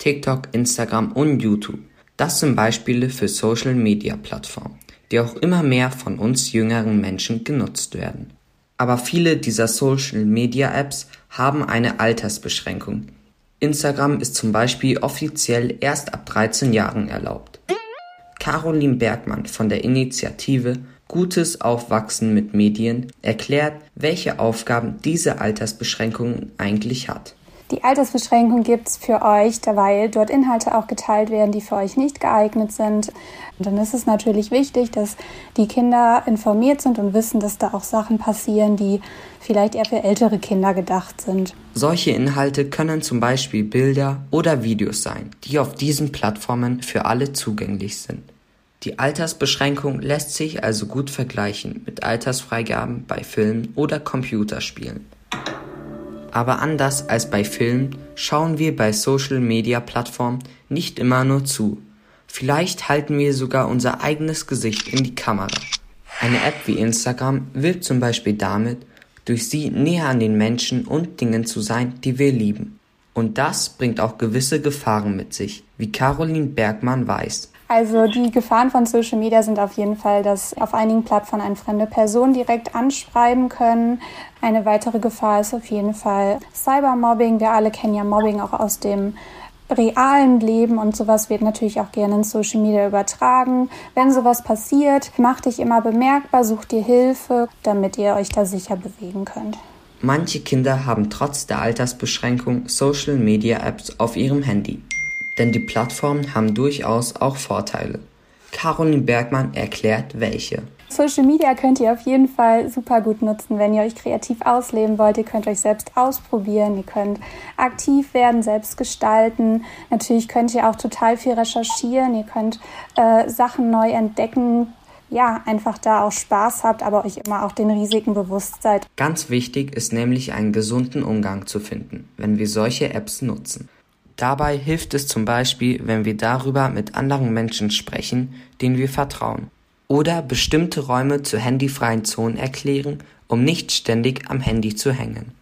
TikTok, Instagram und YouTube. Das sind Beispiele für Social-Media-Plattformen, die auch immer mehr von uns jüngeren Menschen genutzt werden. Aber viele dieser Social-Media-Apps haben eine Altersbeschränkung. Instagram ist zum Beispiel offiziell erst ab 13 Jahren erlaubt. Caroline Bergmann von der Initiative Gutes Aufwachsen mit Medien erklärt, welche Aufgaben diese Altersbeschränkung eigentlich hat. Die Altersbeschränkung gibt es für euch, weil dort Inhalte auch geteilt werden, die für euch nicht geeignet sind. Und dann ist es natürlich wichtig, dass die Kinder informiert sind und wissen, dass da auch Sachen passieren, die vielleicht eher für ältere Kinder gedacht sind. Solche Inhalte können zum Beispiel Bilder oder Videos sein, die auf diesen Plattformen für alle zugänglich sind. Die Altersbeschränkung lässt sich also gut vergleichen mit Altersfreigaben bei Filmen oder Computerspielen. Aber anders als bei Filmen schauen wir bei Social-Media-Plattformen nicht immer nur zu. Vielleicht halten wir sogar unser eigenes Gesicht in die Kamera. Eine App wie Instagram wirbt zum Beispiel damit, durch sie näher an den Menschen und Dingen zu sein, die wir lieben. Und das bringt auch gewisse Gefahren mit sich, wie Caroline Bergmann weiß. Also die Gefahren von Social Media sind auf jeden Fall, dass auf einigen Plattformen eine fremde Person direkt anschreiben können. Eine weitere Gefahr ist auf jeden Fall Cybermobbing. Wir alle kennen ja Mobbing auch aus dem realen Leben und sowas wird natürlich auch gerne in Social Media übertragen. Wenn sowas passiert, mach dich immer bemerkbar, such dir Hilfe, damit ihr euch da sicher bewegen könnt. Manche Kinder haben trotz der Altersbeschränkung Social Media Apps auf ihrem Handy denn die Plattformen haben durchaus auch Vorteile. Caroline Bergmann erklärt welche. Social Media könnt ihr auf jeden Fall super gut nutzen, wenn ihr euch kreativ ausleben wollt. Ihr könnt euch selbst ausprobieren, ihr könnt aktiv werden, selbst gestalten. Natürlich könnt ihr auch total viel recherchieren, ihr könnt äh, Sachen neu entdecken. Ja, einfach da auch Spaß habt, aber euch immer auch den Risiken bewusst seid. Ganz wichtig ist nämlich einen gesunden Umgang zu finden, wenn wir solche Apps nutzen. Dabei hilft es zum Beispiel, wenn wir darüber mit anderen Menschen sprechen, denen wir vertrauen, oder bestimmte Räume zu handyfreien Zonen erklären, um nicht ständig am Handy zu hängen